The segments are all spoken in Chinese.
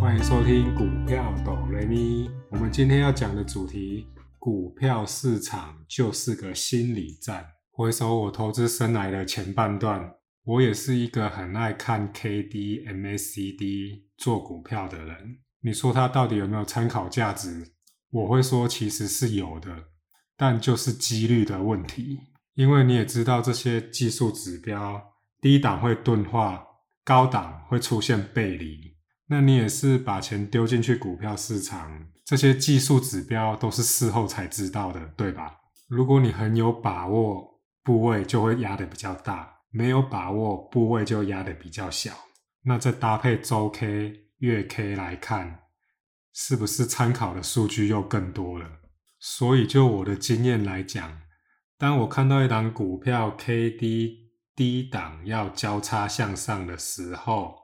欢迎收听股票懂雷咪。我们今天要讲的主题，股票市场就是个心理战。回首我投资生涯的前半段，我也是一个很爱看 K D M A C D 做股票的人。你说它到底有没有参考价值？我会说其实是有的，但就是几率的问题。因为你也知道这些技术指标，低档会钝化，高档会出现背离。那你也是把钱丢进去股票市场，这些技术指标都是事后才知道的，对吧？如果你很有把握，部位就会压的比较大；没有把握，部位就压的比较小。那再搭配周 K、月 K 来看，是不是参考的数据又更多了？所以就我的经验来讲，当我看到一档股票 K D 低档要交叉向上的时候，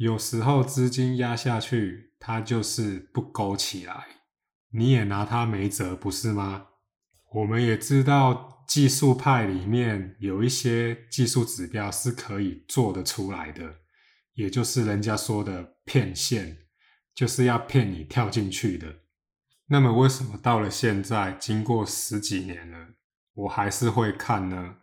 有时候资金压下去，它就是不勾起来，你也拿它没辙，不是吗？我们也知道技术派里面有一些技术指标是可以做得出来的，也就是人家说的骗线，就是要骗你跳进去的。那么为什么到了现在，经过十几年了，我还是会看呢？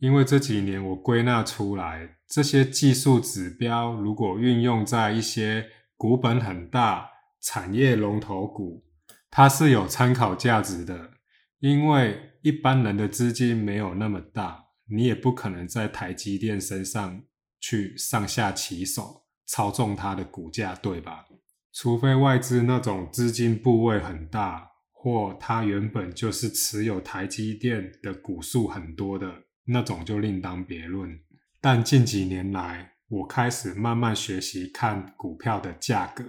因为这几年我归纳出来，这些技术指标如果运用在一些股本很大、产业龙头股，它是有参考价值的。因为一般人的资金没有那么大，你也不可能在台积电身上去上下其手操纵它的股价，对吧？除非外资那种资金部位很大，或它原本就是持有台积电的股数很多的。那种就另当别论，但近几年来，我开始慢慢学习看股票的价格。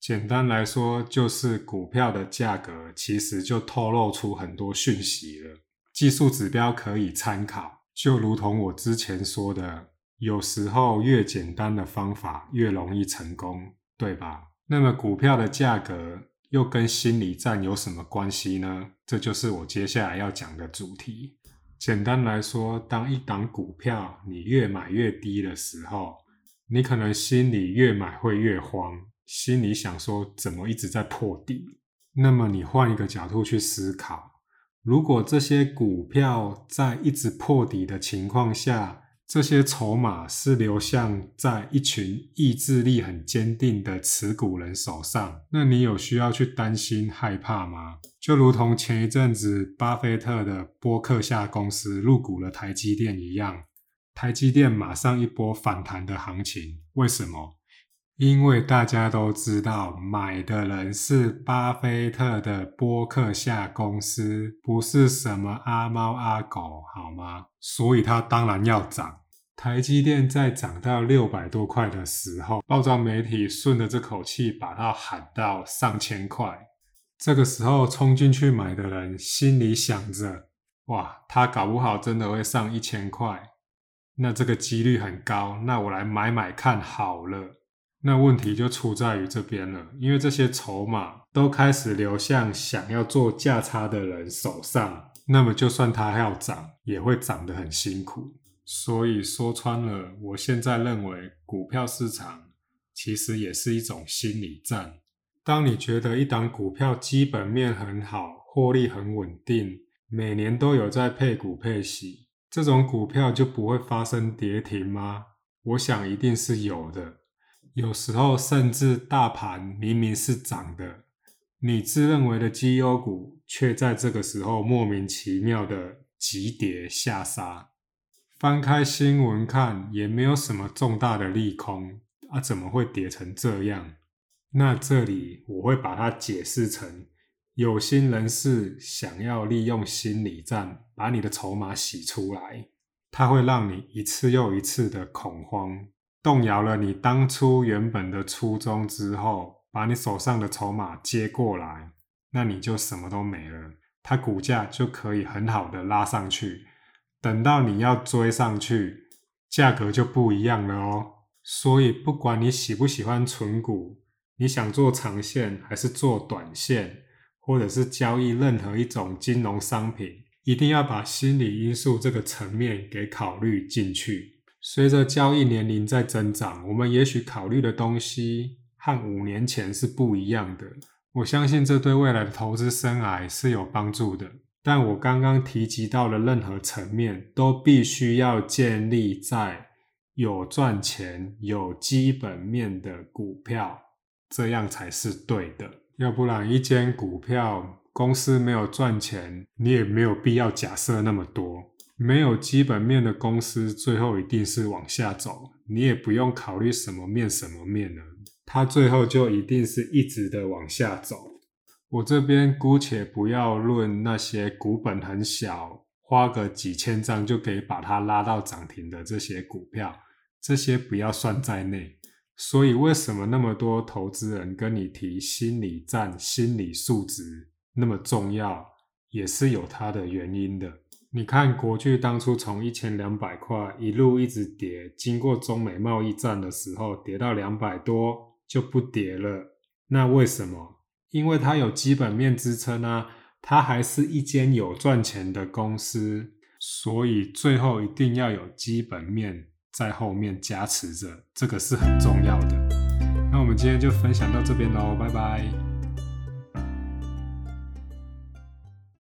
简单来说，就是股票的价格其实就透露出很多讯息了。技术指标可以参考，就如同我之前说的，有时候越简单的方法越容易成功，对吧？那么股票的价格又跟心理战有什么关系呢？这就是我接下来要讲的主题。简单来说，当一档股票你越买越低的时候，你可能心里越买会越慌，心里想说怎么一直在破底。那么你换一个角度去思考，如果这些股票在一直破底的情况下，这些筹码是流向在一群意志力很坚定的持股人手上，那你有需要去担心害怕吗？就如同前一阵子巴菲特的波克夏公司入股了台积电一样，台积电马上一波反弹的行情，为什么？因为大家都知道，买的人是巴菲特的波克夏公司，不是什么阿猫阿狗，好吗？所以它当然要涨。台积电在涨到六百多块的时候，报章媒体顺着这口气把它喊到上千块。这个时候冲进去买的人心里想着：哇，它搞不好真的会上一千块，那这个几率很高，那我来买买看好了。那问题就出在于这边了，因为这些筹码都开始流向想要做价差的人手上，那么就算它要涨，也会涨得很辛苦。所以说穿了，我现在认为股票市场其实也是一种心理战。当你觉得一档股票基本面很好，获利很稳定，每年都有在配股配息，这种股票就不会发生跌停吗？我想一定是有的。有时候甚至大盘明明是涨的，你自认为的绩优股却在这个时候莫名其妙的急跌下杀。翻开新闻看，也没有什么重大的利空啊，怎么会跌成这样？那这里我会把它解释成有心人士想要利用心理战把你的筹码洗出来，它会让你一次又一次的恐慌。动摇了你当初原本的初衷之后，把你手上的筹码接过来，那你就什么都没了。它股价就可以很好的拉上去，等到你要追上去，价格就不一样了哦。所以不管你喜不喜欢存股，你想做长线还是做短线，或者是交易任何一种金融商品，一定要把心理因素这个层面给考虑进去。随着交易年龄在增长，我们也许考虑的东西和五年前是不一样的。我相信这对未来的投资生涯是有帮助的。但我刚刚提及到的任何层面，都必须要建立在有赚钱、有基本面的股票，这样才是对的。要不然，一间股票公司没有赚钱，你也没有必要假设那么多。没有基本面的公司，最后一定是往下走，你也不用考虑什么面什么面了，它最后就一定是一直的往下走。我这边姑且不要论那些股本很小，花个几千张就可以把它拉到涨停的这些股票，这些不要算在内。所以为什么那么多投资人跟你提心理战、心理素质那么重要，也是有它的原因的。你看国巨当初从一千两百块一路一直跌，经过中美贸易战的时候跌到两百多就不跌了，那为什么？因为它有基本面支撑啊，它还是一间有赚钱的公司，所以最后一定要有基本面在后面加持着，这个是很重要的。那我们今天就分享到这边喽，拜拜。